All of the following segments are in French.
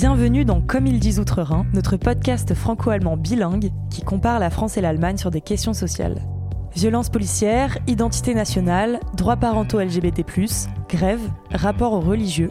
Bienvenue dans Comme ils disent Outre-Rhin, notre podcast franco-allemand bilingue qui compare la France et l'Allemagne sur des questions sociales. Violence policière, identité nationale, droits parentaux LGBT, grève, rapport aux religieux.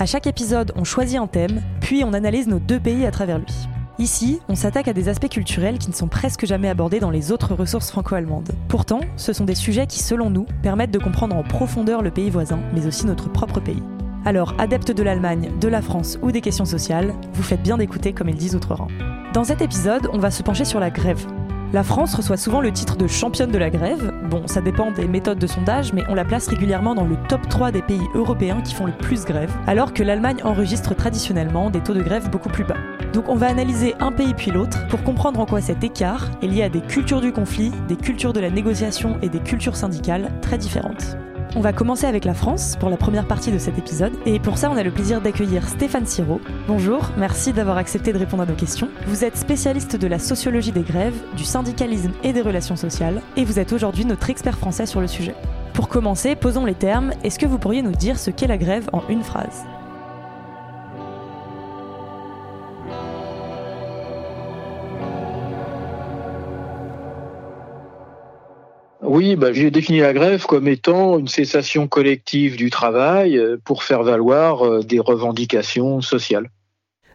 À chaque épisode, on choisit un thème, puis on analyse nos deux pays à travers lui. Ici, on s'attaque à des aspects culturels qui ne sont presque jamais abordés dans les autres ressources franco-allemandes. Pourtant, ce sont des sujets qui, selon nous, permettent de comprendre en profondeur le pays voisin, mais aussi notre propre pays. Alors, adeptes de l'Allemagne, de la France ou des questions sociales, vous faites bien d'écouter comme ils disent Outre-Rhin. Dans cet épisode, on va se pencher sur la grève. La France reçoit souvent le titre de championne de la grève. Bon, ça dépend des méthodes de sondage, mais on la place régulièrement dans le top 3 des pays européens qui font le plus grève, alors que l'Allemagne enregistre traditionnellement des taux de grève beaucoup plus bas. Donc on va analyser un pays puis l'autre pour comprendre en quoi cet écart est lié à des cultures du conflit, des cultures de la négociation et des cultures syndicales très différentes. On va commencer avec la France pour la première partie de cet épisode. Et pour ça, on a le plaisir d'accueillir Stéphane Siro. Bonjour, merci d'avoir accepté de répondre à nos questions. Vous êtes spécialiste de la sociologie des grèves, du syndicalisme et des relations sociales. Et vous êtes aujourd'hui notre expert français sur le sujet. Pour commencer, posons les termes. Est-ce que vous pourriez nous dire ce qu'est la grève en une phrase? Oui, bah, j'ai défini la grève comme étant une cessation collective du travail euh, pour faire valoir euh, des revendications sociales.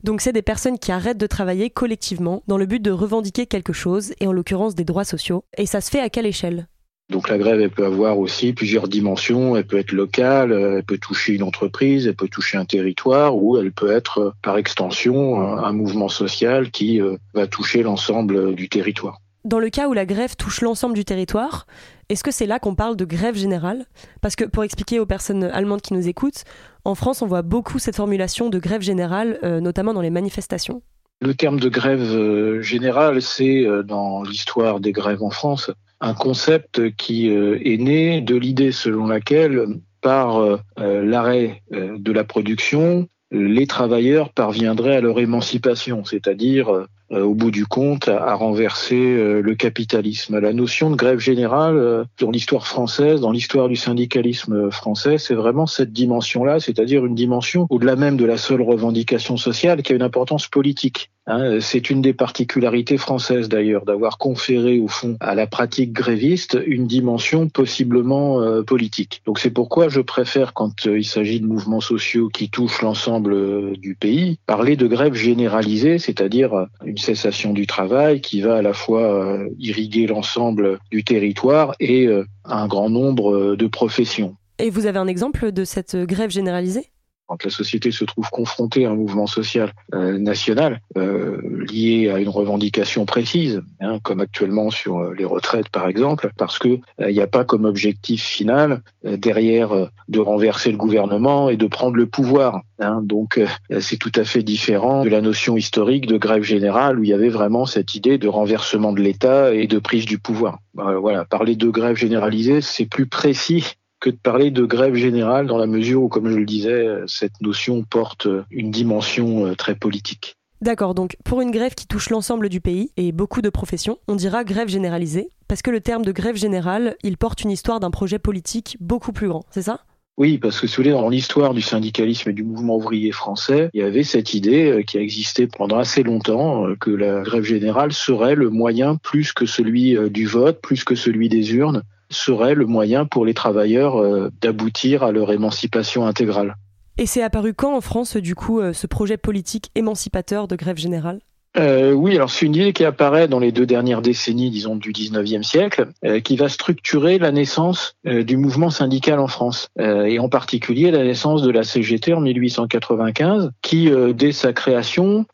Donc c'est des personnes qui arrêtent de travailler collectivement dans le but de revendiquer quelque chose, et en l'occurrence des droits sociaux. Et ça se fait à quelle échelle? Donc la grève, elle peut avoir aussi plusieurs dimensions. Elle peut être locale, euh, elle peut toucher une entreprise, elle peut toucher un territoire, ou elle peut être par extension un mouvement social qui va toucher l'ensemble du territoire. Dans le cas où la grève touche l'ensemble du territoire, est-ce que c'est là qu'on parle de grève générale? Parce que pour expliquer aux personnes allemandes qui nous écoutent, en France, on voit beaucoup cette formulation de grève générale, euh, notamment dans les manifestations. Le terme de grève euh, générale, c'est euh, dans l'histoire des grèves en France un concept qui est né de l'idée selon laquelle par l'arrêt de la production, les travailleurs parviendraient à leur émancipation, c'est-à-dire au bout du compte, à renverser euh, le capitalisme. La notion de grève générale, euh, dans l'histoire française, dans l'histoire du syndicalisme français, c'est vraiment cette dimension-là, c'est-à-dire une dimension au-delà même de la seule revendication sociale qui a une importance politique. Hein. c'est une des particularités françaises d'ailleurs, d'avoir conféré au fond à la pratique gréviste une dimension possiblement politique. Donc c'est pourquoi je préfère, quand il s'agit de mouvements sociaux qui touchent l'ensemble du pays, parler de grève généralisée, c'est-à-dire une cessation du travail qui va à la fois euh, irriguer l'ensemble du territoire et euh, un grand nombre euh, de professions. Et vous avez un exemple de cette grève généralisée? Quand la société se trouve confrontée à un mouvement social euh, national euh, lié à une revendication précise, hein, comme actuellement sur euh, les retraites par exemple, parce que il n'y a pas comme objectif final derrière de renverser le gouvernement et de prendre le pouvoir. Hein. donc c'est tout à fait différent de la notion historique de grève générale où il y avait vraiment cette idée de renversement de l'État et de prise du pouvoir. voilà, parler de grève généralisée, c'est plus précis que de parler de grève générale dans la mesure où, comme je le disais, cette notion porte une dimension euh, très politique. D'accord, donc pour une grève qui touche l'ensemble du pays et beaucoup de professions, on dira grève généralisée, parce que le terme de grève générale, il porte une histoire d'un projet politique beaucoup plus grand, c'est ça? Oui, parce que si vous voulez, dans l'histoire du syndicalisme et du mouvement ouvrier français, il y avait cette idée euh, qui a existé pendant assez longtemps euh, que la grève générale serait le moyen plus que celui du vote, plus que celui des urnes, serait le moyen pour les travailleurs euh, d'aboutir à leur émancipation intégrale. Et c'est apparu quand en France, du coup, euh, ce projet politique émancipateur de grève générale? Euh, oui, alors c'est une idée qui apparaît dans les deux dernières décennies, disons, du 19e siècle, euh, qui va structurer la naissance euh, du mouvement syndical en France, euh, et en particulier la naissance de la CGT en 1895, qui, dès sa création,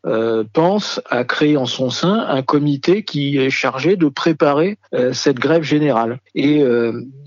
pense à créer en son sein un comité qui est chargé de préparer cette grève générale. Et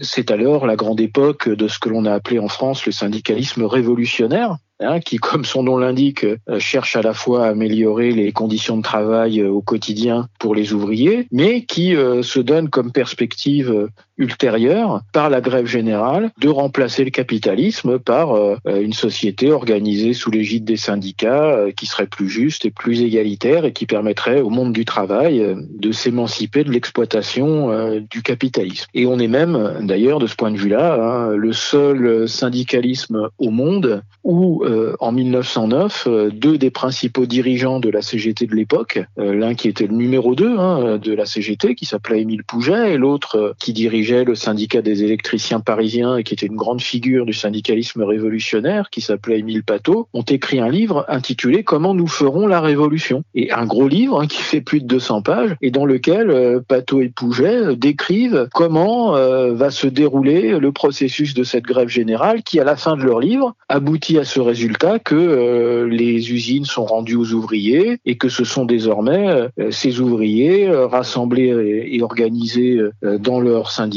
c'est alors la grande époque de ce que l'on a appelé en France le syndicalisme révolutionnaire, Hein, qui, comme son nom l'indique, euh, cherche à la fois à améliorer les conditions de travail euh, au quotidien pour les ouvriers, mais qui euh, se donne comme perspective ultérieure, par la grève générale, de remplacer le capitalisme par une société organisée sous l'égide des syndicats qui serait plus juste et plus égalitaire et qui permettrait au monde du travail de s'émanciper de l'exploitation du capitalisme. Et on est même, d'ailleurs, de ce point de vue-là, hein, le seul syndicalisme au monde où euh, en 1909, euh, deux des principaux dirigeants de la CGT de l'époque, euh, l'un qui était le numéro 2 hein, de la CGT, qui s'appelait Émile Pouget, et l'autre qui dirigeait le syndicat des électriciens parisiens et qui était une grande figure du syndicalisme révolutionnaire, qui s'appelait Émile Pateau, ont écrit un livre intitulé Comment nous ferons la révolution. Et un gros livre hein, qui fait plus de 200 pages et dans lequel Pateau et Pouget décrivent comment va se dérouler le processus de cette grève générale qui, à la fin de leur livre, aboutit à ce résultat que euh, les usines sont rendues aux ouvriers et que ce sont désormais euh, ces ouvriers euh, rassemblés et, organisés dans leur syndicat,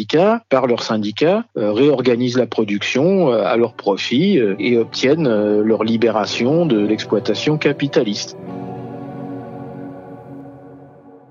par leur syndicat, réorganisent la production à leur profit et obtiennent leur libération de l'exploitation capitaliste.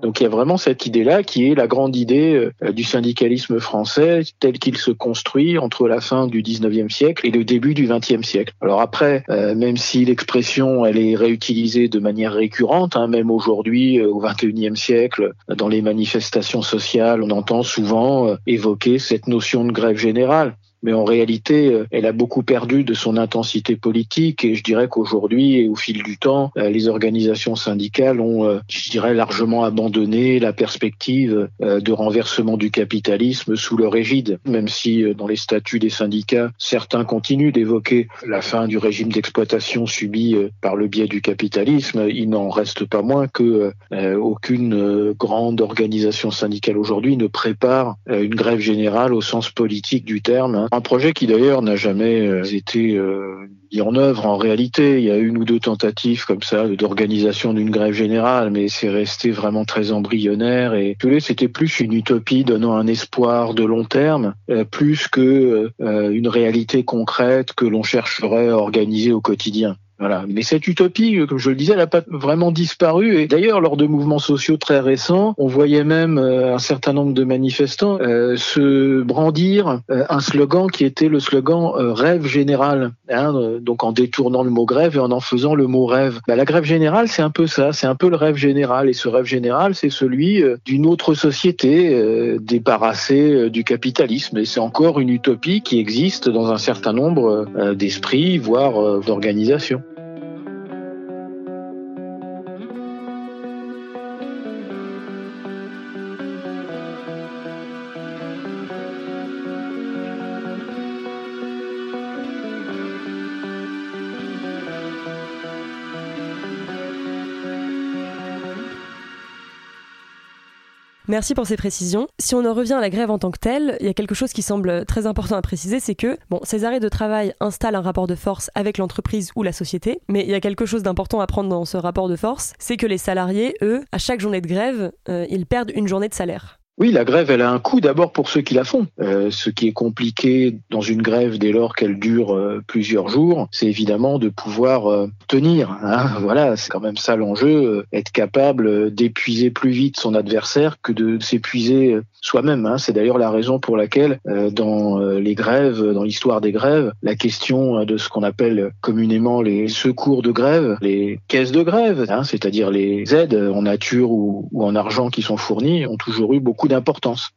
Donc il y a vraiment cette idée-là qui est la grande idée euh, du syndicalisme français tel qu'il se construit entre la fin du 19e siècle et le début du 20e siècle. Alors après, euh, même si l'expression elle est réutilisée de manière récurrente, hein, même aujourd'hui euh, au 21e siècle, dans les manifestations sociales, on entend souvent évoquer cette notion de grève générale mais en réalité, euh, elle a beaucoup perdu de son intensité politique et je dirais qu'aujourd'hui et au fil du temps, euh, les organisations syndicales ont, euh, je dirais, largement abandonné la perspective de renversement du capitalisme sous leur égide, même si dans les statuts des syndicats, certains continuent d'évoquer la fin du régime d'exploitation subi par le biais du capitalisme, il n'en reste pas moins que aucune grande organisation syndicale aujourd'hui ne prépare une grève générale au sens politique du terme un projet qui d'ailleurs n'a jamais euh, été euh, mis en œuvre en réalité. Il y a une ou deux tentatives comme ça d'organisation d'une grève générale, mais c'est resté vraiment très embryonnaire et c'était plus une utopie donnant un espoir de long terme, euh, plus que une réalité concrète que l'on chercherait à organiser au quotidien. Voilà. Mais cette utopie, comme je le disais, elle n'a pas vraiment disparu. Et d'ailleurs, lors de mouvements sociaux très récents, on voyait même euh, un certain nombre de manifestants euh, se brandir euh, un slogan qui était le slogan rêve général. Hein, donc en détournant le mot grève et en en faisant le mot rêve. Bah, la grève générale, c'est un peu ça. C'est un peu le rêve général. Et ce rêve général, c'est celui d'une autre société débarrassée du capitalisme. Et c'est encore une utopie qui existe dans un certain nombre d'esprits, voire d'organisations. Merci pour ces précisions. Si on en revient à la grève en tant que telle, il y a quelque chose qui semble très important à préciser, c'est que ces arrêts de travail installent un rapport de force avec l'entreprise ou la société, mais il y a quelque chose d'important à prendre dans ce rapport de force, c'est que les salariés, eux, à chaque journée de grève, euh, ils perdent une journée de salaire. Oui, la grève, elle a un coût d'abord pour ceux qui la font. Euh, ce qui est compliqué dans une grève dès lors qu'elle dure euh, plusieurs jours, c'est évidemment de pouvoir euh, tenir. Hein. Voilà, c'est quand même ça l'enjeu, être capable d'épuiser plus vite son adversaire que de s'épuiser soi-même. Hein. C'est d'ailleurs la raison pour laquelle dans les grèves, dans l'histoire des grèves, la question de ce qu'on appelle communément les secours de grève, les caisses de grève, hein, c'est-à-dire les aides en nature ou en argent qui sont fournies, ont toujours eu beaucoup d'importance.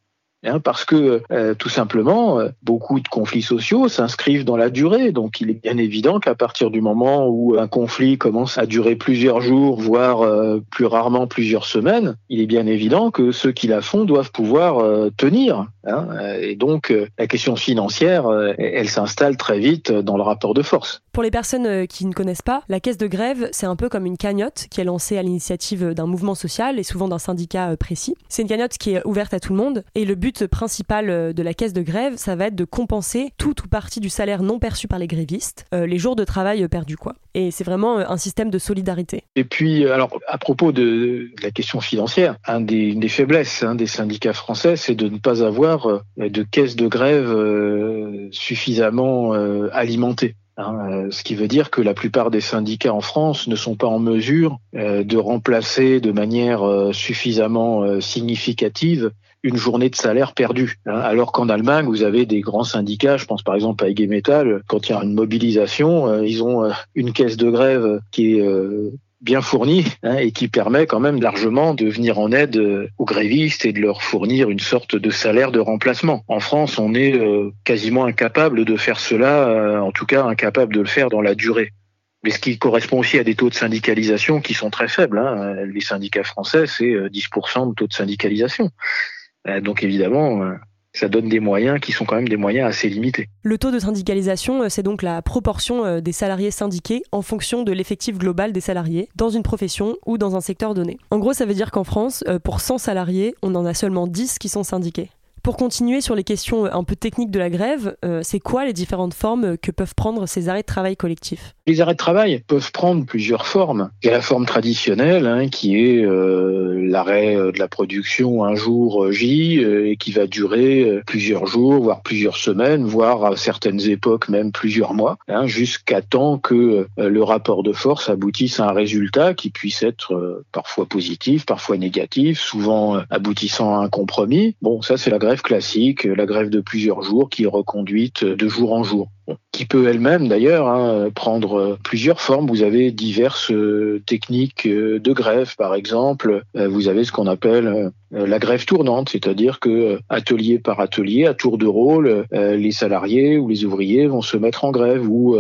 Hein, parce que euh, tout simplement, euh, beaucoup de conflits sociaux s'inscrivent dans la durée. Donc il est bien évident qu'à partir du moment où un conflit commence à durer plusieurs jours, voire euh, plus rarement plusieurs semaines, il est bien évident que ceux qui la font doivent pouvoir tenir. Hein. et donc la question financière, elle s'installe très vite dans le rapport de force. Pour les personnes qui ne connaissent pas, la caisse de grève, c'est un peu comme une cagnotte qui est lancée à l'initiative d'un mouvement social et souvent d'un syndicat précis. C'est une cagnotte qui est ouverte à tout le monde et le but principal euh, de la caisse de grève, ça va être de compenser tout ou partie du salaire non perçu par les grévistes, euh, les jours de travail perdus quoi. Et c'est vraiment euh, un système de solidarité. Et puis, alors à propos de, la question financière, un des, une des faiblesses hein, des syndicats français, c'est de ne pas avoir de caisse de grève suffisamment alimentée. Hein, ce qui veut dire que la plupart des syndicats en France ne sont pas en mesure de remplacer de manière suffisamment significative une journée de salaire perdue. Hein. Alors qu'en Allemagne, vous avez des grands syndicats, je pense par exemple à IG Metall, quand il y a une mobilisation, euh, ils ont euh, une caisse de grève qui est euh, bien fournie hein, et qui permet quand même largement de venir en aide aux grévistes et de leur fournir une sorte de salaire de remplacement. En France, on est quasiment incapable de faire cela, en tout cas incapable de le faire dans la durée. mais ce qui correspond aussi à des taux de syndicalisation qui sont très faibles. Hein. Les syndicats français, c'est 10% de taux de syndicalisation. Donc évidemment, ça donne des moyens qui sont quand même des moyens assez limités. Le taux de syndicalisation, euh, c'est donc la proportion euh, des salariés syndiqués en fonction de l'effectif global des salariés dans une profession ou dans un secteur donné. En gros, ça veut dire qu'en France, euh, pour 100 salariés, on en a seulement 10 qui sont syndiqués. Pour continuer sur les questions un peu techniques de la grève, euh, c'est quoi les différentes formes que peuvent prendre ces arrêts de travail collectifs? Les arrêts de travail peuvent prendre plusieurs formes. Il y a la forme traditionnelle, hein, qui est euh, l'arrêt euh, de la production un jour J et qui va durer plusieurs jours, voire plusieurs semaines, voire à certaines époques même plusieurs mois, hein, jusqu'à temps que le rapport de force aboutisse à un résultat qui puisse être parfois positif, parfois négatif, souvent aboutissant à un compromis. Bon, ça c'est la grève grève classique, la grève de plusieurs jours qui est reconduite de jour en jour qui peut elle-même d'ailleurs hein, prendre plusieurs formes. Vous avez diverses euh, techniques euh, de grève, par exemple. Euh, vous avez ce qu'on appelle la grève tournante, c'est-à-dire que atelier par atelier, à tour de rôle, les salariés ou les ouvriers vont se mettre en grève. Ou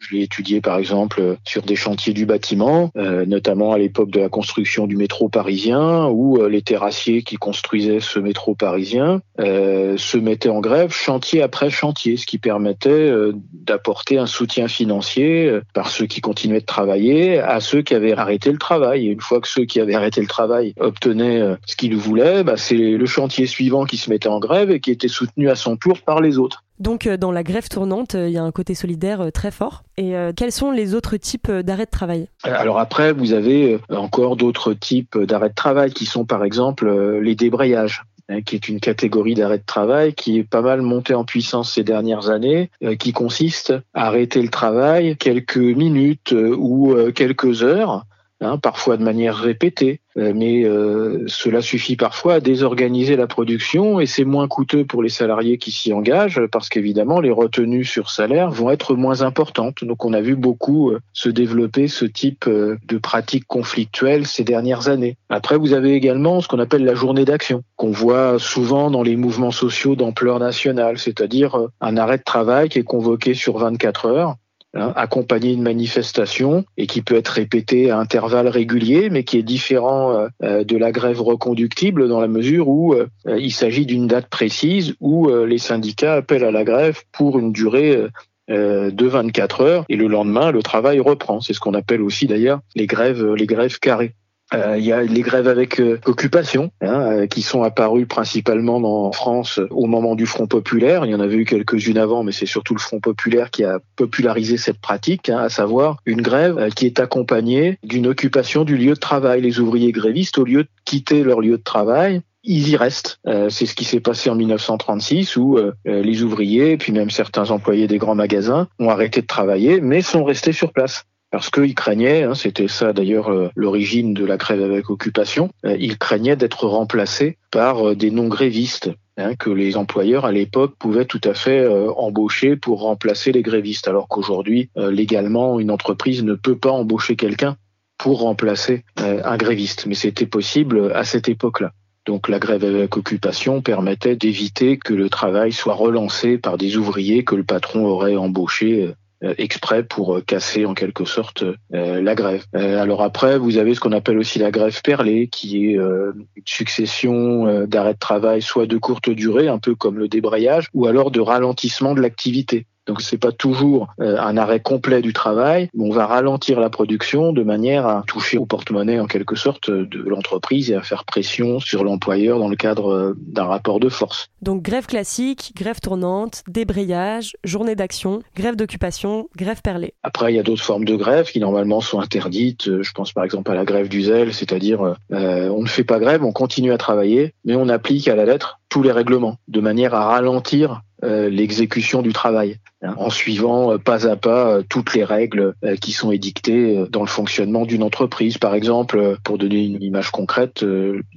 je l'ai étudié par exemple sur des chantiers du bâtiment, notamment à l'époque de la construction du métro parisien, où les terrassiers qui construisaient ce métro parisien se mettaient en grève chantier après chantier, ce qui permettait d'apporter un soutien financier euh, par ceux qui continuaient de travailler à ceux qui avaient arrêté le travail. Et une fois que ceux qui avaient arrêté le travail obtenaient euh, ce qu'ils voulaient, bah, c'est le chantier suivant qui se mettait en grève et qui était soutenu à son tour par les autres. Donc euh, dans la grève tournante, il y a un côté solidaire très fort. Et quels sont les autres types d'arrêts de travail? Alors après, vous avez encore d'autres types d'arrêts de travail qui sont par exemple les débrayages. Hein, qui est une catégorie d'arrêt de travail qui est pas mal montée en puissance ces dernières années, euh, qui consiste à arrêter le travail quelques minutes euh, ou euh, quelques heures Hein, parfois de manière répétée, euh, mais euh, cela suffit parfois à désorganiser la production et c'est moins coûteux pour les salariés qui s'y engagent parce qu'évidemment les retenues sur salaire vont être moins importantes. Donc on a vu beaucoup euh, se développer ce type de pratiques conflictuelles ces dernières années. Après vous avez également ce qu'on appelle la journée d'action qu'on voit souvent dans les mouvements sociaux d'ampleur nationale, c'est-à-dire un arrêt de travail qui est convoqué sur 24 heures Hein, accompagné d'une manifestation et qui peut être répété à intervalles réguliers, mais qui est différent euh, euh, de la grève reconductible dans la mesure où euh, il s'agit d'une date précise où les syndicats appellent à la grève pour une durée de 24 heures et le lendemain le travail reprend. C'est ce qu'on appelle aussi d'ailleurs les grèves les grèves carrées. Euh, il y a les grèves avec euh, occupation, hein, euh, qui sont apparues principalement en France au moment du Front populaire. Il y en avait eu quelques-unes avant, mais c'est surtout le Front populaire qui a popularisé cette pratique, hein, à savoir une grève qui est accompagnée d'une occupation du lieu de travail. Les ouvriers grévistes, au lieu de quitter leur lieu de travail, ils y restent. c'est ce qui s'est passé en 1936 où les ouvriers, puis même certains employés des grands magasins, ont arrêté de travailler, mais sont restés sur place parce qu'ils craignaient, hein, c'était ça d'ailleurs euh, l'origine de la grève avec occupation, euh, ils craignaient d'être remplacés par euh, des non-grévistes. Hein, que les employeurs à l'époque pouvaient tout à fait embaucher pour remplacer les grévistes, alors qu'aujourd'hui, légalement, une entreprise ne peut pas embaucher quelqu'un pour remplacer un gréviste. Mais c'était possible à cette époque-là. Donc la grève avec occupation permettait d'éviter que le travail soit relancé par des ouvriers que le patron aurait embauchés exprès pour euh, casser en quelque sorte euh, la grève. alors après, vous avez ce qu'on appelle aussi la grève perlée, qui est une succession d'arrêts de travail, soit de courte durée, un peu comme le débrayage, ou alors de ralentissement de l'activité. Donc c'est pas toujours euh, un arrêt complet du travail, mais on va ralentir la production de manière à toucher au porte-monnaie en quelque sorte de l'entreprise et à faire pression sur l'employeur dans le cadre euh, d'un rapport de force. Donc grève classique, grève tournante, débrayage, journée d'action, grève d'occupation, grève perlée. Après il y a d'autres formes de grève qui normalement sont interdites. Euh, je pense par exemple à la grève du zèle, c'est-à-dire on ne fait pas grève, on continue à travailler, mais on applique à la lettre tous les règlements de manière à ralentir l'exécution du travail. Hein, en suivant euh, pas à pas euh, toutes les règles euh, qui sont édictées dans le fonctionnement d'une entreprise. Par exemple, pour donner une image concrète,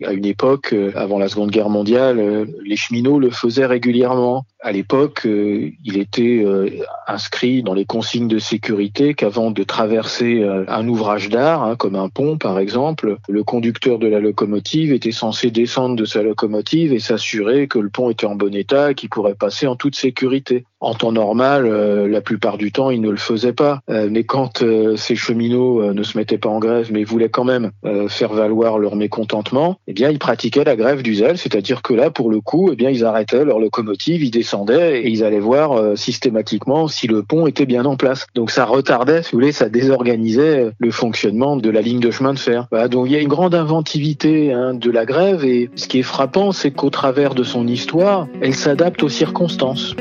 à une époque, avant la Seconde Guerre mondiale, les cheminots le faisaient régulièrement. À l'époque, il était inscrit dans les consignes de sécurité qu'avant de traverser un ouvrage d'art, hein, comme un pont par exemple, le conducteur de la locomotive était censé descendre de sa locomotive et s'assurer que le pont était en bon état et qu'il pourrait passer en toute sécurité. En temps normal, la plupart du temps, ils ne le faisaient pas. mais quand ces cheminots ne se mettaient pas en grève, mais voulaient quand même faire valoir leur mécontentement, eh bien, ils pratiquaient la grève du zèle, c'est-à-dire que là, pour le coup, eh bien, ils arrêtaient leur locomotive, ils descendaient et ils allaient voir systématiquement si le pont était bien en place. Donc ça retardait, si vous voulez, ça désorganisait le fonctionnement de la ligne de chemin de fer. Donc il y a une grande inventivité hein, de la grève et ce qui est frappant, c'est qu'au travers de son histoire, elle s'adapte aux circonstances.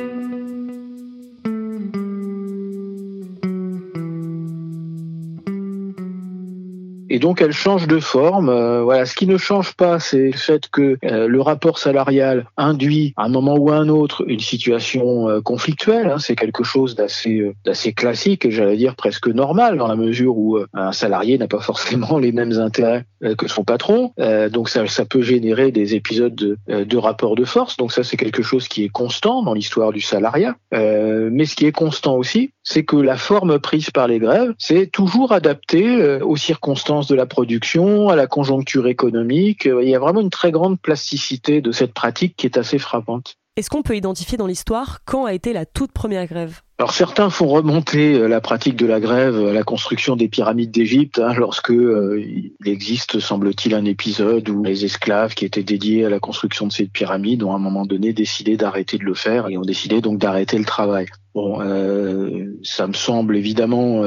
Donc elle change de forme. Euh, voilà, ce qui ne change pas, c'est le fait que euh, le rapport salarial induit à un moment ou à un autre une situation euh, conflictuelle. Hein. c'est quelque chose d'assez classique j'allais dire presque normal dans la mesure où un salarié n'a pas forcément les mêmes intérêts que son patron. donc ça, ça peut générer des épisodes de, de rapport de force. Donc ça, c'est quelque chose qui est constant dans l'histoire du salariat. mais ce qui est constant aussi, c'est que la forme prise par les grèves, c'est toujours adapté aux circonstances de la production, à la conjoncture économique. Il y a vraiment une très grande plasticité de cette pratique qui est assez frappante. Est-ce qu'on peut identifier dans l'histoire quand a été la toute première grève? Alors certains font remonter euh, la pratique de la grève à la construction des pyramides d'Égypte, hein, lorsque euh, il existe, semble-t-il, un épisode où les esclaves qui étaient dédiés à la construction de ces pyramides ont à un moment donné décidé d'arrêter de le faire et ont décidé donc d'arrêter le travail. Bon, euh, ça me semble évidemment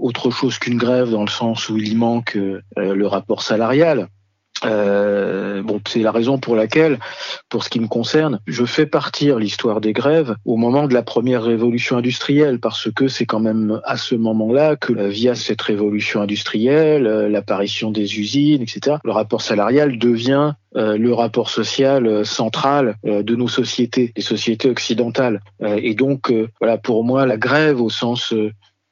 autre chose qu'une grève dans le sens où il manque le rapport salarial. Euh, bon, c'est la raison pour laquelle, pour ce qui me concerne, je fais partir l'histoire des grèves au moment de la première révolution industrielle, parce que c'est quand même à ce moment-là que, euh, via cette révolution industrielle, euh, l'apparition des usines, etc., le rapport salarial devient le rapport social central de nos sociétés, des sociétés occidentales. et donc, voilà, pour moi, la grève au sens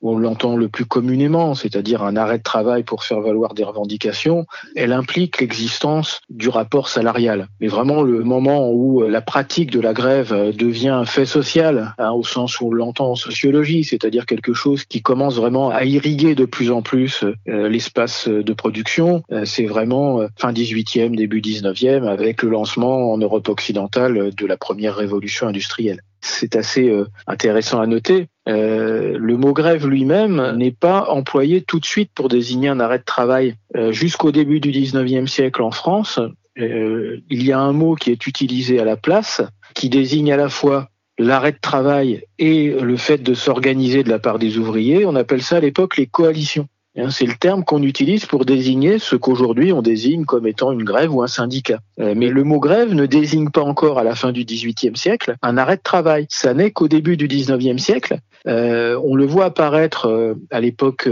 on l'entend le plus communément, c'est-à-dire un arrêt de travail pour faire valoir des revendications, elle implique l'existence du rapport salarial. Mais vraiment le moment où la pratique de la grève devient un fait social, hein, au sens où on l'entend en sociologie, c'est-à-dire quelque chose qui commence vraiment à irriguer de plus en plus euh, l'espace de production, euh, c'est vraiment euh, fin 18e, début 19e, avec le lancement en Europe occidentale de la première révolution industrielle. C'est assez intéressant à noter euh, le mot grève lui-même n'est pas employé tout de suite pour désigner un arrêt de travail. Euh, jusqu'au début du 19e siècle en France, euh, il y a un mot qui est utilisé à la place, qui désigne à la fois l'arrêt de travail et le fait de s'organiser de la part des ouvriers. On appelle ça à l'époque les coalitions. Hein, c'est le terme qu'on utilise pour désigner ce qu'aujourd'hui on désigne comme étant une grève ou un syndicat. Euh, mais le mot grève ne désigne pas encore à la fin du XVIIIe siècle un arrêt de travail. Ça n'est qu'au début du XIXe siècle. Euh, on le voit apparaître euh, à l'époque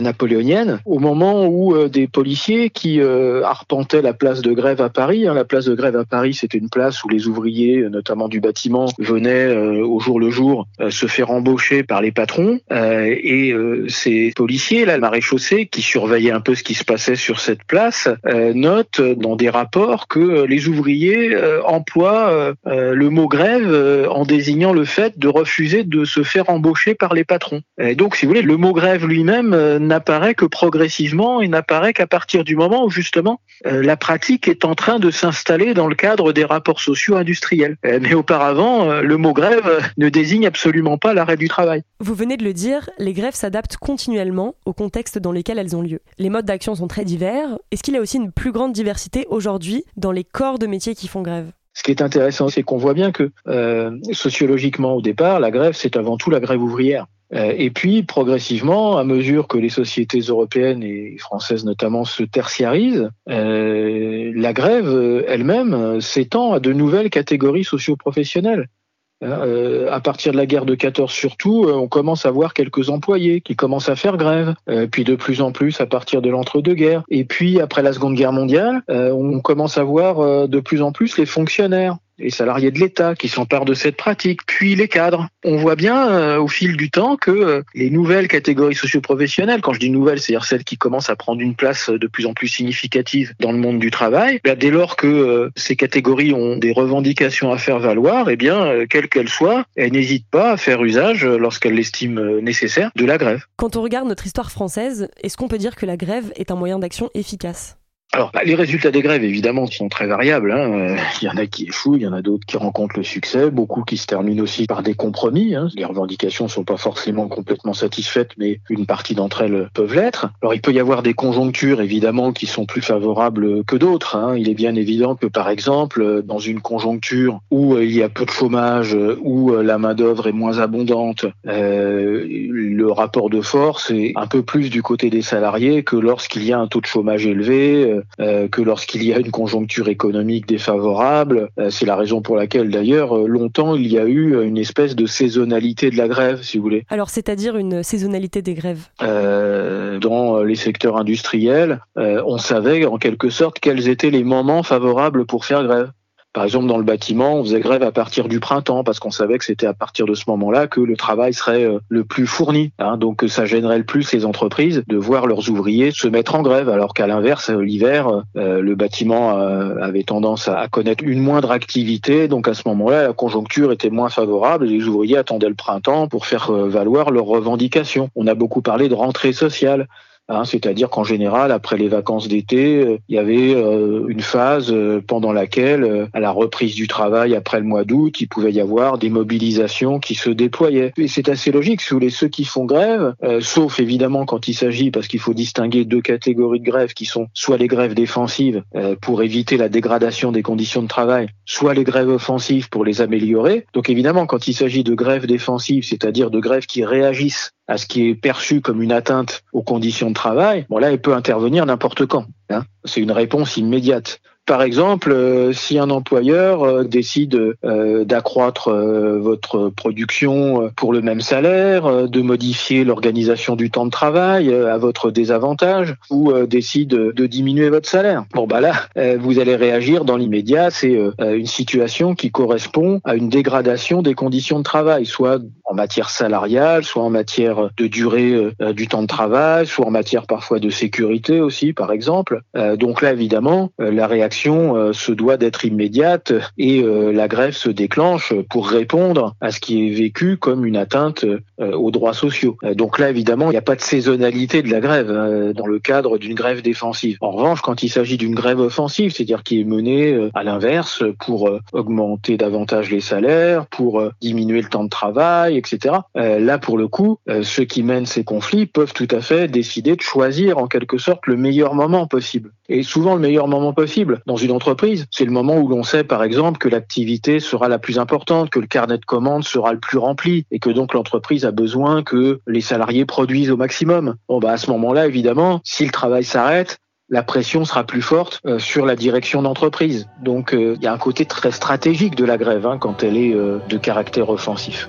napoléonienne, au moment où euh, des policiers qui euh, arpentaient la place de grève à Paris, hein, la place de grève à Paris c'était une place où les ouvriers, notamment du bâtiment, venaient au jour le jour se faire embaucher par les patrons, et ces policiers, là, le maréchaussée, qui surveillaient un peu ce qui se passait sur cette place, notent dans des rapports que les ouvriers emploient le mot grève en désignant le fait de refuser de se faire embaucher par les patrons. Et donc, si vous voulez, le mot grève lui-même n'apparaît que progressivement et n'apparaît qu'à partir du moment où justement euh, la pratique est en train de s'installer dans le cadre des rapports sociaux industriels. Euh, mais auparavant, euh, le mot grève ne désigne absolument pas l'arrêt du travail. Vous venez de le dire, les grèves s'adaptent continuellement au contexte dans lequel elles ont lieu. Les modes d'action sont très divers. Est-ce qu'il y a aussi une plus grande diversité aujourd'hui dans les corps de métiers qui font grève? Ce qui est intéressant, c'est qu'on voit bien que sociologiquement, au départ, la grève, c'est avant tout la grève ouvrière. Euh, et puis, progressivement, à mesure que les sociétés européennes et françaises notamment se tertiarisent, euh, la grève elle-même s'étend à de nouvelles catégories socio-professionnelles. Euh, à partir de la guerre de 14 surtout, on commence à voir quelques employés qui commencent à faire grève. puis de plus en plus à partir de l'entre-deux-guerres. Et puis après la Seconde Guerre mondiale, on commence à voir de plus en plus les fonctionnaires les salariés de l'État qui s'emparent de cette pratique, puis les cadres. On voit bien euh, au fil du temps que euh, les nouvelles catégories socioprofessionnelles, quand je dis nouvelles, c'est-à-dire celles qui commencent à prendre une place de plus en plus significative dans le monde du travail, bah, dès lors que euh, ces catégories ont des revendications à faire valoir, eh bien, quelles qu'elles soient, elles n'hésitent pas à faire usage, lorsqu'elles l'estiment nécessaire, de la grève. Quand on regarde notre histoire française, est-ce qu'on peut dire que la grève est un moyen d'action efficace? Alors, bah, les résultats des grèves, évidemment, sont très variables. Hein. Euh, il y en a qui échouent, il y en a d'autres qui rencontrent le succès, beaucoup qui se terminent aussi par des compromis. Hein. Les revendications sont pas forcément complètement satisfaites, mais une partie d'entre elles peuvent l'être. Alors, il peut y avoir des conjonctures, évidemment, qui sont plus favorables que d'autres. Hein. Il est bien évident que, par exemple, dans une conjoncture où il y a peu de chômage, où la main-d'œuvre est moins abondante, euh, le rapport de force est un peu plus du côté des salariés que lorsqu'il y a un taux de chômage élevé, euh, euh, que lorsqu'il y a une conjoncture économique défavorable. Euh, c'est la raison pour laquelle d'ailleurs euh, longtemps il y a eu une espèce de saisonnalité de la grève, si vous voulez. Alors c'est-à-dire une saisonnalité des grèves? Dans les secteurs industriels, on savait en quelque sorte quels étaient les moments favorables pour faire grève. Par exemple, dans le bâtiment, on faisait grève à partir du printemps parce qu'on savait que c'était à partir de ce moment-là que le travail serait euh, le plus fourni. Hein. donc, ça gênerait le plus les entreprises de voir leurs ouvriers se mettre en grève, alors qu'à l'inverse, l'hiver, euh, le bâtiment euh, avait tendance à connaître une moindre activité. Donc, à ce moment-là, la conjoncture était moins favorable. Les ouvriers attendaient le printemps pour faire valoir leurs revendications. On a beaucoup parlé de rentrée sociale. Hein, c'est-à-dire qu'en général, après les vacances d'été, euh, il y avait euh, une phase euh, pendant laquelle, à la reprise du travail après le mois d'août, il pouvait y avoir des mobilisations qui se déployaient. Et c'est assez logique, sous les ceux qui font grève, sauf évidemment quand il s'agit, parce qu'il faut distinguer deux catégories de grèves qui sont soit les grèves défensives pour éviter la dégradation des conditions de travail, soit les grèves offensives pour les améliorer. Donc évidemment, quand il s'agit de grèves défensives, c'est-à-dire de grèves qui réagissent à ce qui est perçu comme une atteinte aux conditions de travail, bon là, elle peut intervenir n'importe quand. Hein. C'est une réponse immédiate. Par exemple, euh, si un employeur euh, décide euh, d'accroître votre production pour le même salaire, de modifier l'organisation du temps de travail à votre désavantage, ou décide de diminuer votre salaire, bon bah là, vous allez réagir dans l'immédiat. C'est une situation qui correspond à une dégradation des conditions de travail, soit en matière salariale, soit en matière de durée du temps de travail, soit en matière parfois de sécurité aussi, par exemple. donc là, évidemment, la réaction euh, se doit d'être immédiate et euh, la grève se déclenche pour répondre à ce qui est vécu comme une atteinte euh, aux droits sociaux. donc là, évidemment, il n'y a pas de saisonnalité de la grève dans le cadre d'une grève défensive. En revanche, quand il s'agit d'une grève offensive, c'est-à-dire qui est menée à l'inverse pour augmenter davantage les salaires, pour diminuer le temps de travail, etc. là, pour le coup, ceux qui mènent ces conflits peuvent tout à fait décider de choisir en quelque sorte le meilleur moment possible. Et souvent le meilleur moment possible dans une entreprise. C'est le moment où l'on sait, par exemple, que l'activité sera la plus importante, que le carnet de commandes sera le plus rempli et que donc l'entreprise a besoin que les salariés produisent au maximum. Bon, bah, à ce moment-là, évidemment, si le travail s'arrête, la pression sera plus forte euh, sur la direction d'entreprise. Donc euh, il y a un côté très stratégique de la grève hein, quand elle est euh, de caractère offensif.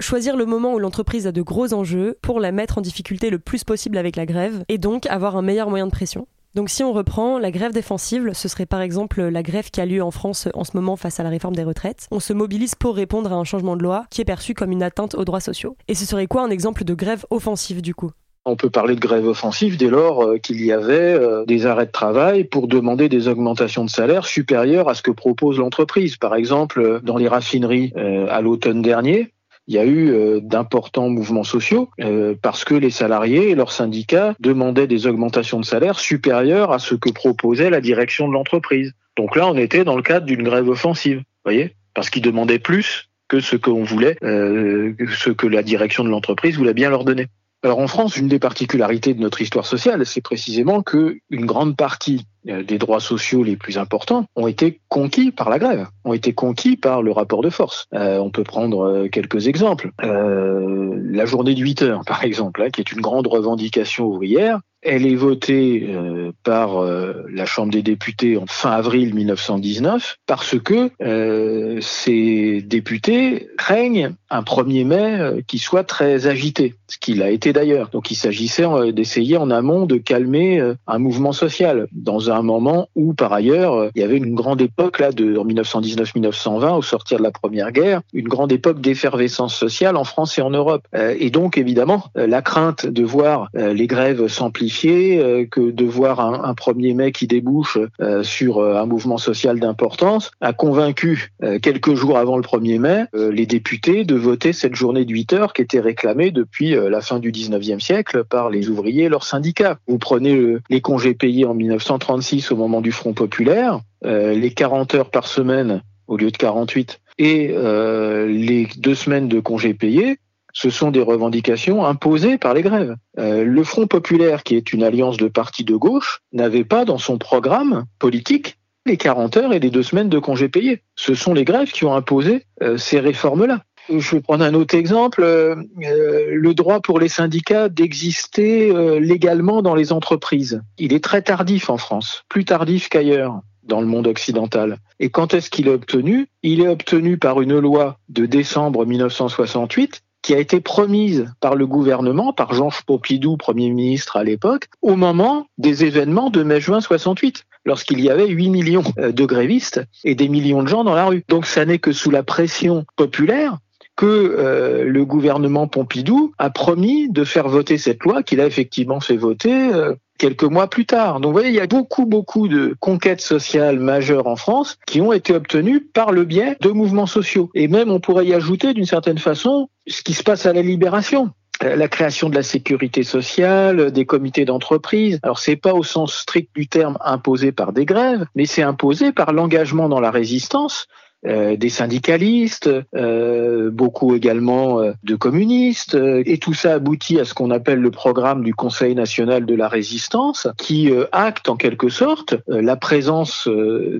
Choisir le moment où l'entreprise a de gros enjeux pour la mettre en difficulté le plus possible avec la grève et donc avoir un meilleur moyen de pression. Donc si on reprend la grève défensive, ce serait par exemple la grève qui a lieu en France en ce moment face à la réforme des retraites. On se mobilise pour répondre à un changement de loi qui est perçu comme une atteinte aux droits sociaux. Et ce serait quoi un exemple de grève offensive du coup? On peut parler de grève offensive dès lors euh, qu'il y avait euh, des arrêts de travail pour demander des augmentations de salaire supérieures à ce que propose l'entreprise. Par exemple, dans les raffineries euh, à l'automne dernier, il y a eu euh, d'importants mouvements sociaux euh, parce que les salariés et leurs syndicats demandaient des augmentations de salaire supérieures à ce que proposait la direction de l'entreprise. Donc là, on était dans le cadre d'une grève offensive, voyez, parce qu'ils demandaient plus que ce voulait, euh, ce que la direction de l'entreprise voulait bien leur donner. Alors en France, une des particularités de notre histoire sociale, c'est précisément que une grande partie des droits sociaux les plus importants ont été conquis par la grève, ont été conquis par le rapport de force. Euh, on peut prendre euh, quelques exemples. la journée de 8 heures, par exemple, hein, qui est une grande revendication ouvrière, Elle est votée euh, par euh, la Chambre des députés en fin avril 1919 parce que euh, ces députés craignent un 1er mai qui soit très agité, ce qu'il a été d'ailleurs. Donc il s'agissait d'essayer en amont de calmer un mouvement social dans un moment où par ailleurs il y avait une grande époque là de en 1919-1920 au sortir de la Première Guerre, une grande époque d'effervescence sociale en France et en Europe. et donc évidemment la crainte de voir les grèves s'amplifier euh, que de voir un, un 1er mai qui débouche euh, sur euh, un mouvement social d'importance a convaincu quelques jours avant le 1er mai les députés de voter cette journée de 8 heures qui était réclamée depuis la fin du 19e siècle par les ouvriers et leurs syndicats. Vous prenez les congés payés en 1936 au moment du Front populaire, les 40 heures par semaine au lieu de 48 et les deux semaines de congés payés, ce sont des revendications imposées par les grèves. Euh, le Front populaire, qui est une alliance de partis de gauche, n'avait pas dans son programme politique les 40 heures et les deux semaines de congés payés. Ce sont les grèves qui ont imposé euh, ces réformes-là. Je vais prendre un autre exemple, euh, le droit pour les syndicats d'exister légalement dans les entreprises. Il est très tardif en France, plus tardif qu'ailleurs dans le monde occidental. Et quand est-ce qu'il est obtenu? Il est obtenu par une loi de décembre 1968 qui a été promise par le gouvernement, par Georges Pompidou, Premier ministre à l'époque, au moment des événements de mai-juin 68 lorsqu'il y avait 8 millions euh, de grévistes et des millions de gens dans la rue. Donc ça n'est que sous la pression populaire que euh, le gouvernement Pompidou a promis de faire voter cette loi qu'il a effectivement fait voter euh, quelques mois plus tard. Donc vous voyez, il y a beaucoup, beaucoup de conquêtes sociales majeures en France qui ont été obtenues par le biais de mouvements sociaux. Et même, on pourrait y ajouter d'une certaine façon ce qui se passe à la libération euh, la création de la sécurité sociale, des comités d'entreprise. Alors c'est pas au sens strict du terme imposé par des grèves, mais c'est imposé par l'engagement dans la résistance des syndicalistes, euh, beaucoup également euh, de communistes, et tout ça aboutit à ce qu'on appelle le programme du Conseil national de la résistance, qui acte en quelque sorte la présence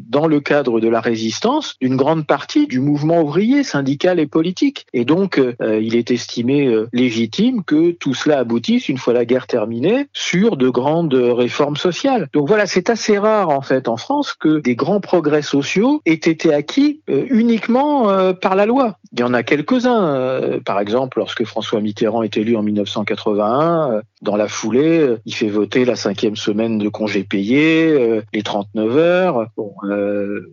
dans le cadre de la résistance d'une grande partie du mouvement ouvrier, syndical et politique. Et donc, il est estimé légitime que tout cela aboutisse, une fois la guerre terminée, sur de grandes réformes sociales. Donc voilà, c'est assez rare en fait en France que des grands progrès sociaux aient été acquis euh, uniquement euh, par la loi. Il y en a quelques-uns. Euh, par exemple, lorsque François Mitterrand est élu en 1981, dans la foulée, il fait voter la cinquième semaine de congés payés, les 39 heures. Bon,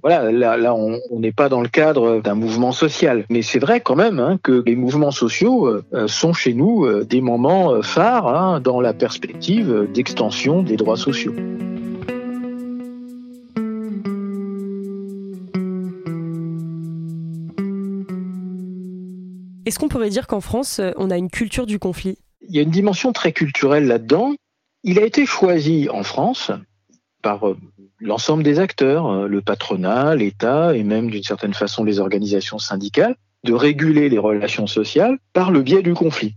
voilà, là, là on n'est pas dans le cadre d'un mouvement social. Mais c'est vrai quand même hein, que les mouvements sociaux sont chez nous des moments phares hein, dans la perspective d'extension des droits sociaux. Est-ce qu'on pourrait dire qu'en France, euh, on a une culture du conflit? Il y a une dimension très culturelle là-dedans. Il a été choisi en France par euh, l'ensemble des acteurs, euh, le patronat, l'État et même d'une certaine façon les organisations syndicales, de réguler les relations sociales par le biais du conflit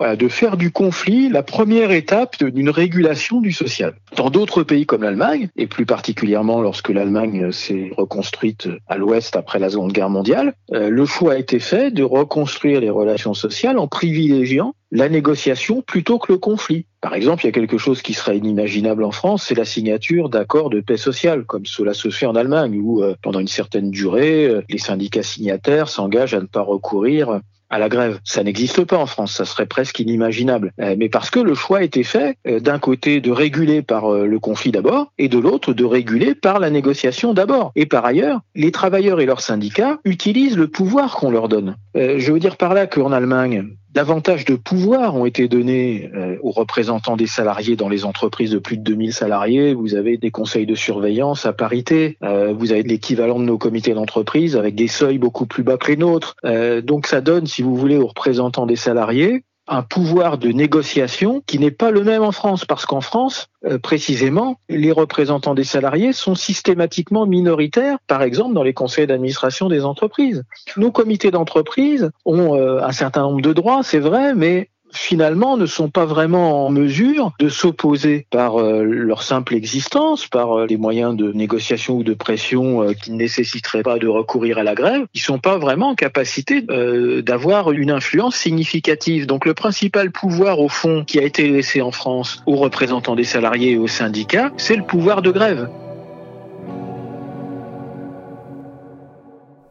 de faire du conflit la première étape d'une régulation du social. Dans d'autres pays comme l'Allemagne, et plus particulièrement lorsque l'Allemagne s'est reconstruite à l'Ouest après la Seconde Guerre mondiale, euh, le choix a été fait de reconstruire les relations sociales en privilégiant la négociation plutôt que le conflit. Par exemple, il y a quelque chose qui serait inimaginable en France, c'est la signature d'accords de paix sociale, comme cela se fait en Allemagne, où euh, pendant une certaine durée, euh, les syndicats signataires s'engagent à ne pas recourir à la grève. Ça n'existe pas en France, ça serait presque inimaginable. Euh, mais parce que le choix a été fait euh, d'un côté de réguler par euh, le conflit d'abord et de l'autre de réguler par la négociation d'abord. Et par ailleurs, les travailleurs et leurs syndicats utilisent le pouvoir qu'on leur donne. Je veux dire par là qu'en Allemagne, davantage de pouvoirs ont été donnés euh, aux représentants des salariés dans les entreprises de plus de 2000 salariés. Vous avez des conseils de surveillance à parité. Euh, vous avez l'équivalent de nos comités d'entreprise avec des seuils beaucoup plus bas que les nôtres. Euh, donc ça donne, si vous voulez, aux représentants des salariés un pouvoir de négociation qui n'est pas le même en France, parce qu'en France, euh, précisément, les représentants des salariés sont systématiquement minoritaires, par exemple dans les conseils d'administration des entreprises. Nos comités d'entreprise ont euh, un certain nombre de droits, c'est vrai, mais finalement ne sont pas vraiment en mesure de s'opposer par euh, leur simple existence, par euh, les moyens de négociation ou de pression euh, qui ne nécessiteraient pas de recourir à la grève, ils sont pas vraiment en capacité d'avoir une influence significative. Donc le principal pouvoir au fond qui a été laissé en France aux représentants des salariés et aux syndicats, c'est le pouvoir de grève.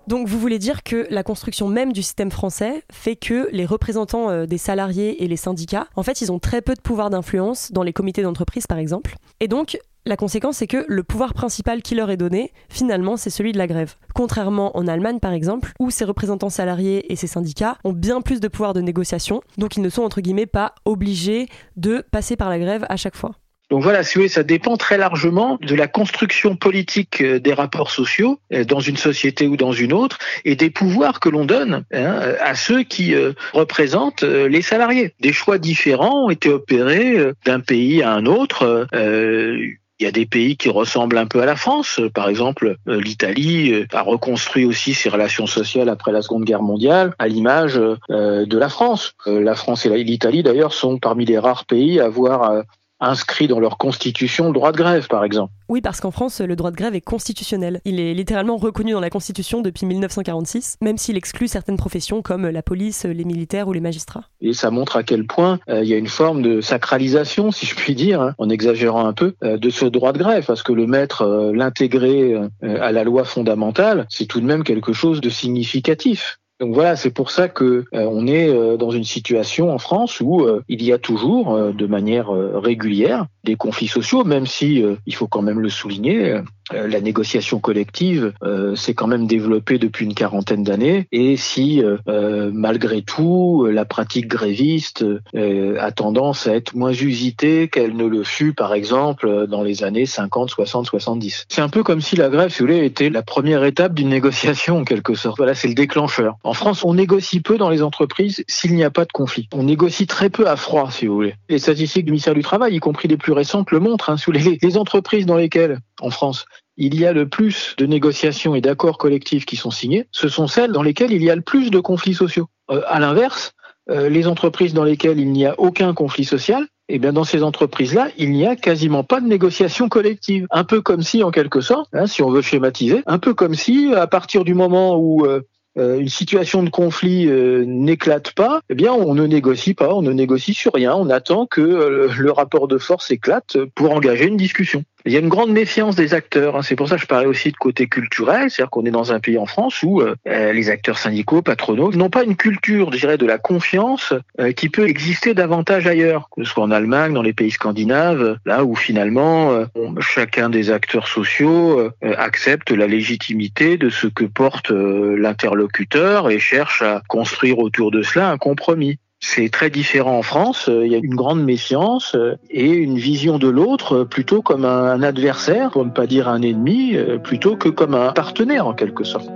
Donc vous voulez dire que la construction même du système français fait que les représentants euh, des salariés et les syndicats, en fait, ils ont très peu de pouvoir d'influence dans les comités d'entreprise, par exemple. Et donc, la conséquence, c'est que le pouvoir principal qui leur est donné, finalement, c'est celui de la grève. Contrairement en Allemagne, par exemple, où ces représentants salariés et ces syndicats ont bien plus de pouvoir de négociation, donc ils ne sont, entre guillemets, pas obligés de passer par la grève à chaque fois. Donc voilà, si vous voulez, ça dépend très largement de la construction politique euh, des rapports sociaux euh, dans une société ou dans une autre et des pouvoirs que l'on donne hein, à ceux qui euh, représentent les salariés. Des choix différents ont été opérés d'un pays à un autre. Il y a des pays qui ressemblent un peu à la France. Par exemple, l'Italie a reconstruit aussi ses relations sociales après la Seconde Guerre mondiale, à l'image de la France. La France et l'Italie, d'ailleurs, sont parmi les rares pays à avoir inscrit dans leur constitution le droit de grève, par exemple. Oui, parce qu'en France, le droit de grève est constitutionnel. Il est littéralement reconnu dans la Constitution depuis 1946, même s'il exclut certaines professions comme la police, les militaires ou les magistrats. Et ça montre à quel point euh, il y a une forme de sacralisation, si je puis dire, hein, en exagérant un peu, euh, de ce droit de grève, parce que le mettre, euh, l'intégrer à la loi fondamentale, c'est tout de même quelque chose de significatif. Donc voilà, c'est pour ça que euh, on est euh, dans une situation en France où euh, il y a toujours, de manière régulière, des conflits sociaux, même si il faut quand même le souligner, la négociation collective s'est quand même développée depuis une quarantaine d'années et si malgré tout la pratique gréviste a tendance à être moins usitée qu'elle ne le fut par exemple dans les années 50, 60, 70. C'est un peu comme si la grève, si vous voulez, était la première étape d'une négociation en quelque sorte. Voilà, c'est le déclencheur. En France, on négocie peu dans les entreprises s'il n'y a pas de conflit. On négocie très peu à froid, si vous voulez. Les statistiques du ministère du Travail, y compris les plus récentes, le montrent. Hein, sous les, les entreprises dans lesquelles, en France, il y a le plus de négociations et d'accords collectifs qui sont signés, ce sont celles dans lesquelles il y a le plus de conflits sociaux. Euh, à l'inverse, euh, les entreprises dans lesquelles il n'y a aucun conflit social, eh bien dans ces entreprises-là, il n'y a quasiment pas de négociation collective. Un peu comme si, en quelque sorte, hein, si on veut schématiser, un peu comme si, à partir du moment où euh, une situation de conflit n'éclate pas, eh bien on ne négocie pas, on ne négocie sur rien, on attend que le rapport de force éclate pour engager une discussion. Il y a une grande méfiance des acteurs. Hein. C'est pour ça que je parlais aussi de côté culturel, c'est-à-dire qu'on est dans un pays en France où euh, euh, les acteurs syndicaux, patronaux, n'ont pas une culture, je dirais, de la confiance euh, qui peut exister davantage ailleurs, que ce soit en Allemagne, dans les pays scandinaves, là où finalement chacun des acteurs sociaux accepte la légitimité de ce que porte l'interlocuteur et cherche à construire autour de cela un compromis. C'est très différent en France. Euh, il y a une grande méfiance euh, et une vision de l'autre euh, plutôt comme un adversaire, pour ne pas dire un ennemi, plutôt que comme un partenaire en quelque sorte.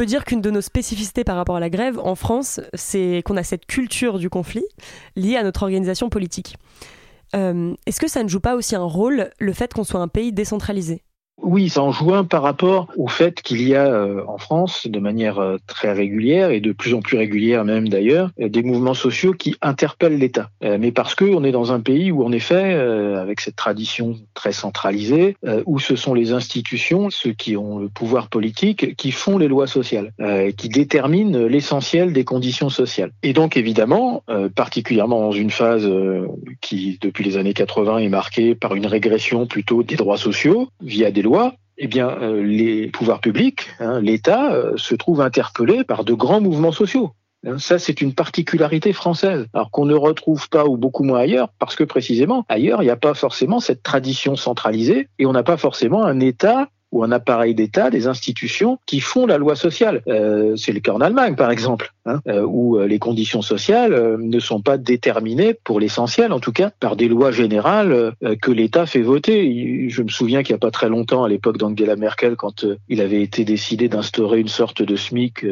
On peut dire qu'une de nos spécificités par rapport à la grève en France, c'est qu'on a cette culture du conflit liée à notre organisation politique. Euh, est-ce que ça ne joue pas aussi un rôle le fait qu'on soit un pays décentralisé? Oui, ça en joue un par rapport au fait qu'il y a euh, en France, de manière euh, très régulière et de plus en plus régulière même d'ailleurs, euh, des mouvements sociaux qui interpellent l'État. mais parce qu'on est dans un pays où en effet, avec cette tradition très centralisée, où ce sont les institutions, ceux qui ont le pouvoir politique, qui font les lois sociales, qui déterminent l'essentiel des conditions sociales. Et donc évidemment, particulièrement dans une phase qui depuis les années 80 est marquée par une régression plutôt des droits sociaux via des lois eh bien, euh, les pouvoirs publics, hein, l'État, euh, se trouve interpellé par de grands mouvements sociaux. Hein, ça, c'est une particularité française, alors qu'on ne retrouve pas ou beaucoup moins ailleurs, parce que précisément, ailleurs, il n'y a pas forcément cette tradition centralisée et on n'a pas forcément un État ou un appareil d'État, des institutions qui font la loi sociale. Euh, c'est le cas en Allemagne, par exemple, hein, euh, où euh, les conditions sociales euh, ne sont pas déterminées, pour l'essentiel en tout cas, par des lois générales que l'État fait voter. Je me souviens qu'il n'y a pas très longtemps, à l'époque d'Angela Merkel, quand il avait été décidé d'instaurer une sorte de SMIC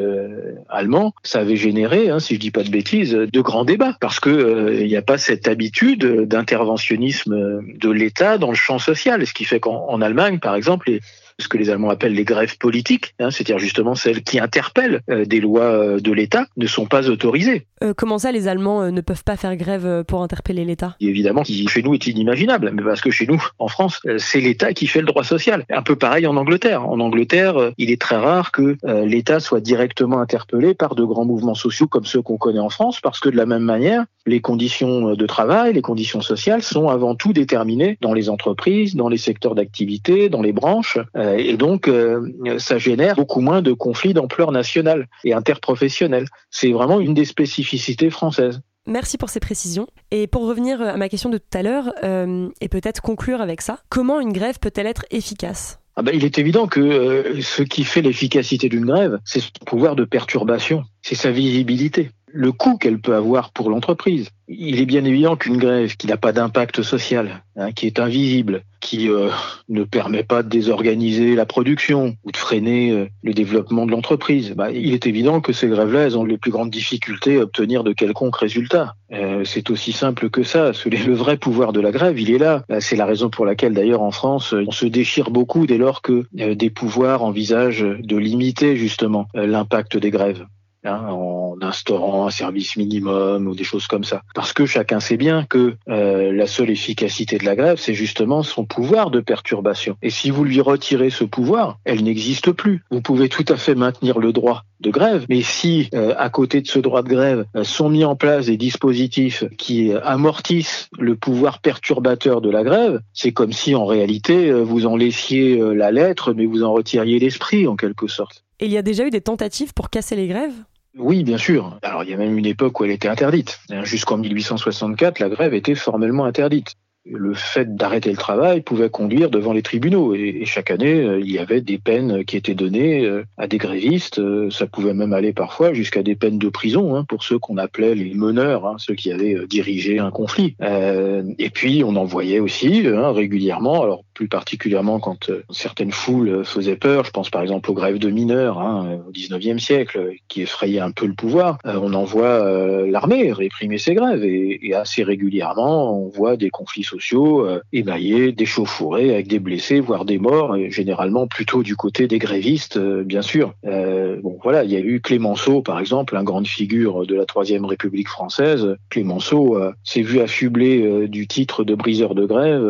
allemand, ça avait généré, hein, si je dis pas de bêtises, de grands débats, parce que il n'y a pas cette habitude d'interventionnisme de l'État dans le champ social, ce qui fait qu'en Allemagne, par exemple, les, ce que les Allemands appellent les grèves politiques, hein, c'est-à-dire justement celles qui interpellent euh, des lois euh, de l'État, ne sont pas autorisées. Euh, comment ça, les Allemands ne peuvent pas faire grève pour interpeller l'État? Évidemment, qui chez nous est inimaginable, mais parce que chez nous, en France, c'est l'État qui fait le droit social. Un peu pareil en Angleterre. En Angleterre, il est très rare que l'État soit directement interpellé par de grands mouvements sociaux comme ceux qu'on connaît en France, parce que de la même manière, les conditions de travail, les conditions sociales sont avant tout déterminées dans les entreprises, dans les secteurs d'activité, dans les branches. Euh, et donc, euh, ça génère beaucoup moins de conflits d'ampleur nationale et interprofessionnelle. C'est vraiment une des spécificités françaises. Merci pour ces précisions. Et pour revenir à ma question de tout à l'heure, euh, et peut-être conclure avec ça, comment une grève peut-elle être efficace? Ah ben, il est évident que ce qui fait l'efficacité d'une grève, c'est son pouvoir de perturbation, c'est sa visibilité le coût qu'elle peut avoir pour l'entreprise. Il est bien évident qu'une grève qui n'a pas d'impact social, hein, qui est invisible, qui euh, ne permet pas de désorganiser la production ou de freiner euh, le développement de l'entreprise, bah, il est évident que ces grèves-là, elles ont les plus grandes difficultés à obtenir de quelconques résultats. Euh, c'est aussi simple que ça. Le vrai pouvoir de la grève, il est là. C'est la raison pour laquelle, d'ailleurs, en France, on se déchire beaucoup dès lors que des pouvoirs envisagent de limiter justement l'impact des grèves. Hein, en instaurant un service minimum ou des choses comme ça. Parce que chacun sait bien que euh, la seule efficacité de la grève, c'est justement son pouvoir de perturbation. Et si vous lui retirez ce pouvoir, elle n'existe plus. Vous pouvez tout à fait maintenir le droit de grève, mais si euh, à côté de ce droit de grève euh, sont mis en place des dispositifs qui amortissent le pouvoir perturbateur de la grève, c'est comme si en réalité vous en laissiez la lettre, mais vous en retiriez l'esprit en quelque sorte. Et il y a déjà eu des tentatives pour casser les grèves? Oui, bien sûr. Alors il y a même une époque où elle était interdite. Jusqu'en 1864, la grève était formellement interdite le fait d'arrêter le travail pouvait conduire devant les tribunaux. Et, chaque année, euh, il y avait des peines qui étaient données euh, à des grévistes. Euh, ça pouvait même aller parfois jusqu'à des peines de prison hein, pour ceux qu'on appelait les meneurs, hein, ceux qui avaient dirigé un conflit. et puis, on en voyait aussi hein, régulièrement, plus particulièrement quand certaines foules faisaient peur. Je pense par exemple aux grèves de mineurs hein, au 19e siècle, qui effrayaient un peu le pouvoir. on en voit l'armée réprimer ces grèves. Et, assez régulièrement, on voit des conflits sociaux euh, émaillés, déchauffourés, avec des blessés, voire des morts, généralement plutôt du côté des grévistes, euh, bien sûr. Euh, bon, voilà, il y a eu Clémenceau, par exemple, un grande figure de la Troisième République française. Clémenceau s'est vu affublé du titre de briseur de grève.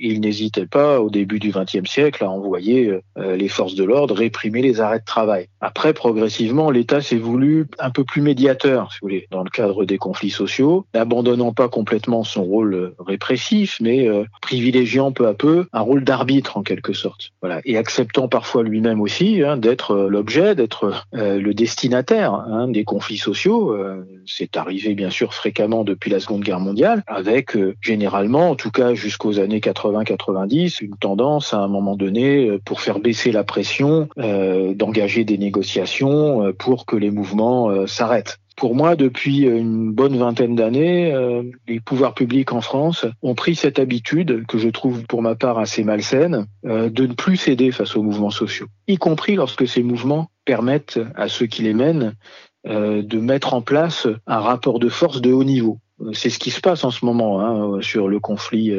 il pas, au début du XXe siècle, à envoyer les forces de l'ordre réprimer les arrêts de travail. Après, progressivement, l'État s'est voulu un peu plus médiateur, si vous voulez, dans le cadre des conflits sociaux, n'abandonnant pas complètement son rôle répressif mais euh, privilégiant peu à peu un rôle d'arbitre en quelque sorte. Voilà, et acceptant parfois lui-même aussi hein, d'être euh, l'objet, d'être euh, le destinataire hein, des conflits sociaux. c'est arrivé bien sûr fréquemment depuis la Seconde Guerre mondiale, avec généralement, en tout cas jusqu'aux années 80-90, une tendance à un moment donné pour faire baisser la pression, d'engager des négociations pour que les mouvements s'arrêtent. Pour moi, depuis une bonne vingtaine d'années, euh, les pouvoirs publics en France ont pris cette habitude, que je trouve pour ma part assez malsaine, euh, de ne plus céder face aux mouvements sociaux, y compris lorsque ces mouvements permettent à ceux qui les mènent euh, de mettre en place un rapport de force de haut niveau. C'est ce qui se passe en ce moment hein, sur le conflit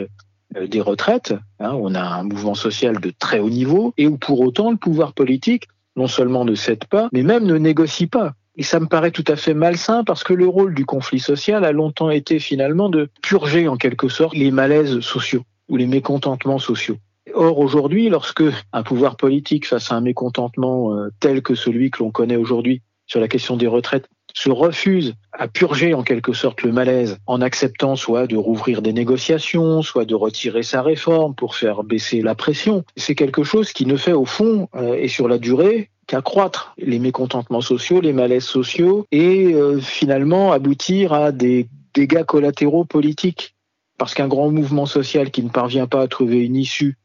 des retraites. Hein, on a un mouvement social de très haut niveau et où pour autant le pouvoir politique non seulement ne cède pas, mais même ne négocie pas. Et ça me paraît tout à fait malsain parce que le rôle du conflit social a longtemps été finalement de purger en quelque sorte les malaises sociaux ou les mécontentements sociaux. Or, aujourd'hui, lorsque un pouvoir politique, face à un mécontentement euh, tel que celui que l'on connaît aujourd'hui sur la question des retraites, se refuse à purger en quelque sorte le malaise en acceptant soit de rouvrir des négociations, soit de retirer sa réforme pour faire baisser la pression, c'est quelque chose qui ne fait au fond euh, et sur la durée qu'accroître les mécontentements sociaux, les malaises sociaux et euh, finalement aboutir à des dégâts collatéraux politiques. Parce qu'un grand mouvement social qui ne parvient pas à trouver une issue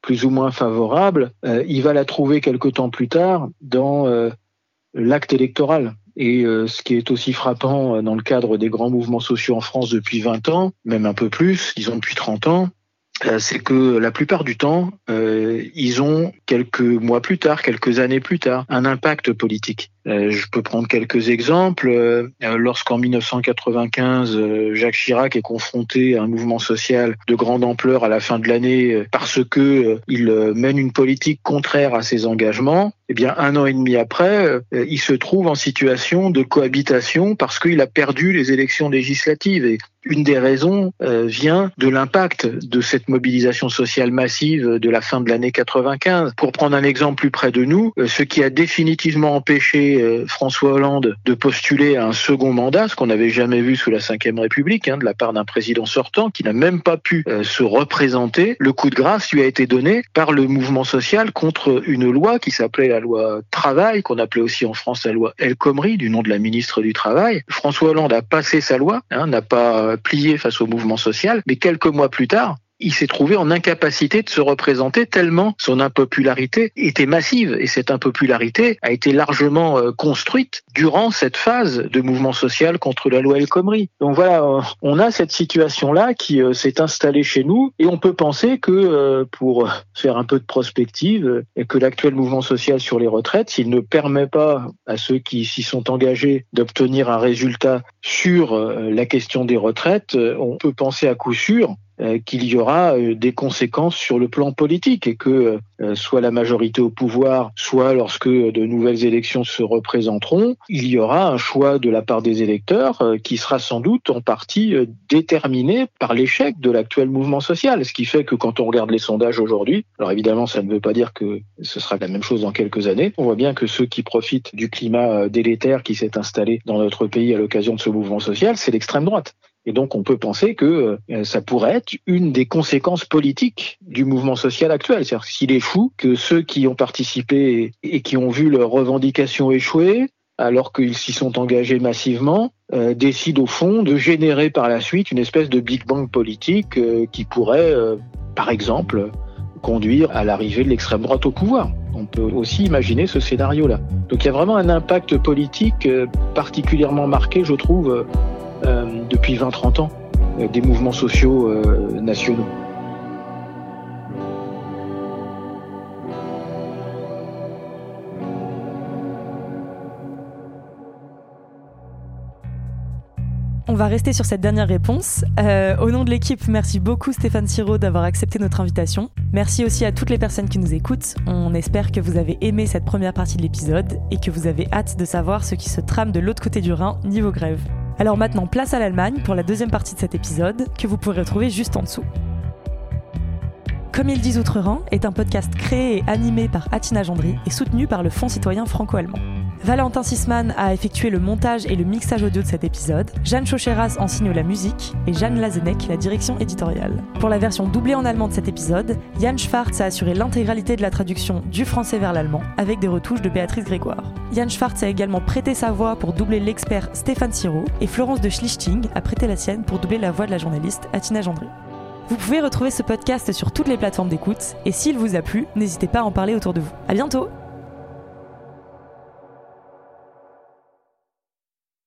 plus ou moins favorable, il va la trouver quelque temps plus tard dans l'acte électoral. Et ce qui est aussi frappant dans le cadre des grands mouvements sociaux en France depuis 20 ans, même un peu plus, disons depuis 30 ans, euh, c'est que la plupart du temps, euh, ils ont quelques mois plus tard, quelques années plus tard, un impact politique. Euh, je peux prendre quelques exemples. Euh, lorsqu'en 1995, euh, Jacques Chirac est confronté à un mouvement social de grande ampleur à la fin de l'année parce que il mène une politique contraire à ses engagements, eh bien un an et demi après, il se trouve en situation de cohabitation parce qu'il a perdu les élections législatives. Et une des raisons vient de l'impact de cette mobilisation sociale massive de la fin de l'année 95. Pour prendre un exemple plus près de nous, ce qui a définitivement empêché euh, François Hollande de postuler à un second mandat, ce qu'on n'avait jamais vu sous la Ve République, hein, de la part d'un président sortant qui n'a même pas pu euh, se représenter. Le coup de grâce lui a été donné par le mouvement social contre une loi qui s'appelait la loi travail, qu'on appelait aussi en France la loi El Khomri, du nom de la ministre du Travail. François Hollande a passé sa loi, hein, n'a pas plié face au mouvement social, mais quelques mois plus tard, il s'est trouvé en incapacité de se représenter tellement son impopularité était massive et cette impopularité a été largement euh, construite durant cette phase de mouvement social contre la loi El Khomri. Donc voilà, euh, on a cette situation-là qui euh, s'est installée chez nous et on peut penser que pour faire un peu de prospective, et que l'actuel mouvement social sur les retraites, s'il ne permet pas à ceux qui s'y sont engagés d'obtenir un résultat sur la question des retraites, on peut penser à coup sûr qu'il y aura euh, des conséquences sur le plan politique et que euh, soit la majorité au pouvoir, soit lorsque de nouvelles élections se représenteront, il y aura un choix de la part des électeurs qui sera sans doute en partie déterminé par l'échec de l'actuel mouvement social. Ce qui fait que quand on regarde les sondages aujourd'hui, alors évidemment ça ne veut pas dire que ce sera la même chose dans quelques années, on voit bien que ceux qui profitent du climat délétère qui s'est installé dans notre pays à l'occasion de ce mouvement social, c'est l'extrême droite. Et donc on peut penser que euh, ça pourrait être une des conséquences politiques du mouvement social actuel. C'est-à-dire s'il est fou que ceux qui ont participé et qui ont vu leurs revendications échouer, alors qu'ils s'y sont engagés massivement, euh, décident au fond de générer par la suite une espèce de Big Bang politique euh, qui pourrait, par exemple, conduire à l'arrivée de l'extrême droite au pouvoir. On peut aussi imaginer ce scénario-là. Donc il y a vraiment un impact politique particulièrement marqué, je trouve, depuis 20-30 ans euh, des mouvements sociaux euh, nationaux. On va rester sur cette dernière réponse. au nom de l'équipe, merci beaucoup Stéphane Siro d'avoir accepté notre invitation. Merci aussi à toutes les personnes qui nous écoutent. On espère que vous avez aimé cette première partie de l'épisode et que vous avez hâte de savoir ce qui se trame de l'autre côté du Rhin niveau grève. Alors maintenant, place à l'Allemagne pour la deuxième partie de cet épisode, que vous pourrez retrouver juste en dessous. Comme ils disent Outre-Rhin est un podcast créé et animé par Atina Gendry et soutenu par le Fonds citoyen franco-allemand. Valentin Sisman a effectué le montage et le mixage audio de cet épisode, Jeanne Chocheras en signe la musique et Jeanne Lazenec la direction éditoriale. Pour la version doublée en allemand de cet épisode, Jan Schwartz a assuré l'intégralité de la traduction du français vers l'allemand avec des retouches de Béatrice Grégoire. Jan Schwartz a également prêté sa voix pour doubler l'expert Stéphane Siro et Florence de Schlichting a prêté la sienne pour doubler la voix de la journaliste Atina Gendry. Vous pouvez retrouver ce podcast sur toutes les plateformes d'écoute et s'il vous a plu, n'hésitez pas à en parler autour de vous. À bientôt!